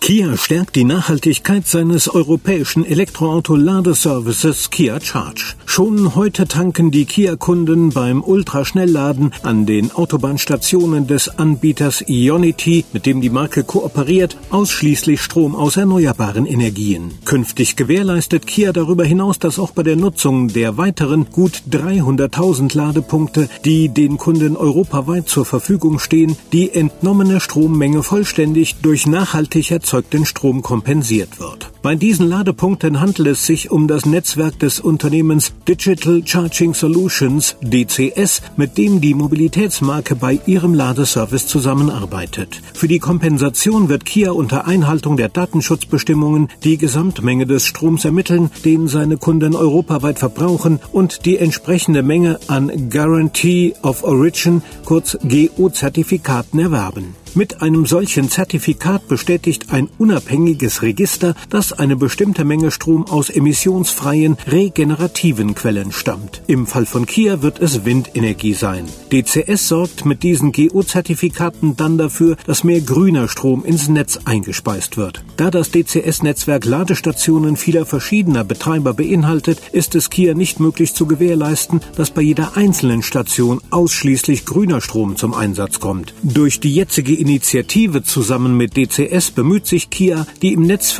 Kia stärkt die Nachhaltigkeit seines europäischen Elektroauto-Ladeservices Kia Charge. Schon heute tanken die Kia-Kunden beim Ultraschnellladen an den Autobahnstationen des Anbieters Ionity, mit dem die Marke kooperiert, ausschließlich Strom aus erneuerbaren Energien. Künftig gewährleistet Kia darüber hinaus, dass auch bei der Nutzung der weiteren gut 300.000 Ladepunkte, die den Kunden europaweit zur Verfügung stehen, die entnommene Strommenge vollständig durch nachhaltig erzeugten Strom kompensiert wird. Bei diesen Ladepunkten handelt es sich um das Netzwerk des Unternehmens Digital Charging Solutions DCS, mit dem die Mobilitätsmarke bei ihrem Ladeservice zusammenarbeitet. Für die Kompensation wird Kia unter Einhaltung der Datenschutzbestimmungen die Gesamtmenge des Stroms ermitteln, den seine Kunden europaweit verbrauchen und die entsprechende Menge an Guarantee of Origin, kurz GO-Zertifikaten erwerben. Mit einem solchen Zertifikat bestätigt ein unabhängiges Register, dass eine bestimmte Menge Strom aus emissionsfreien, regenerativen Quellen stammt. Im Fall von Kia wird es Windenergie sein. DCS sorgt mit diesen GO-Zertifikaten dann dafür, dass mehr grüner Strom ins Netz eingespeist wird. Da das DCS-Netzwerk Ladestationen vieler verschiedener Betreiber beinhaltet, ist es Kia nicht möglich zu gewährleisten, dass bei jeder einzelnen Station ausschließlich grüner Strom zum Einsatz kommt. Durch die jetzige Initiative zusammen mit DCS bemüht sich Kia, die im Netz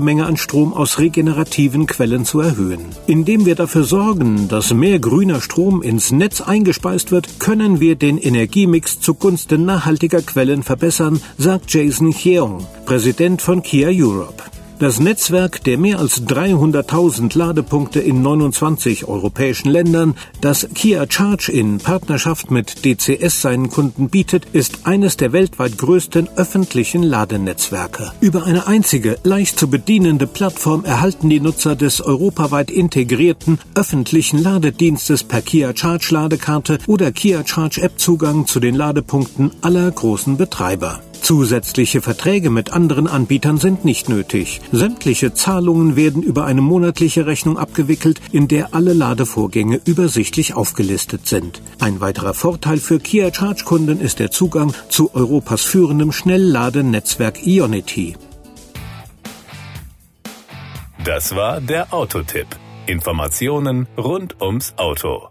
verfügbare Menge an Strom aus regenerativen Quellen zu erhöhen. Indem wir dafür sorgen, dass mehr grüner Strom ins Netz eingespeist wird, können wir den Energiemix zugunsten nachhaltiger Quellen verbessern, sagt Jason Cheong, Präsident von Kia Europe. Das Netzwerk der mehr als 300.000 Ladepunkte in 29 europäischen Ländern, das Kia Charge in Partnerschaft mit DCS seinen Kunden bietet, ist eines der weltweit größten öffentlichen Ladenetzwerke. Über eine einzige, leicht zu bedienende Plattform erhalten die Nutzer des europaweit integrierten öffentlichen Ladedienstes per Kia Charge Ladekarte oder Kia Charge App Zugang zu den Ladepunkten aller großen Betreiber. Zusätzliche Verträge mit anderen Anbietern sind nicht nötig. Sämtliche Zahlungen werden über eine monatliche Rechnung abgewickelt, in der alle Ladevorgänge übersichtlich aufgelistet sind. Ein weiterer Vorteil für Kia Charge Kunden ist der Zugang zu Europas führendem Schnellladenetzwerk Ionity. Das war der Autotipp. Informationen rund ums Auto.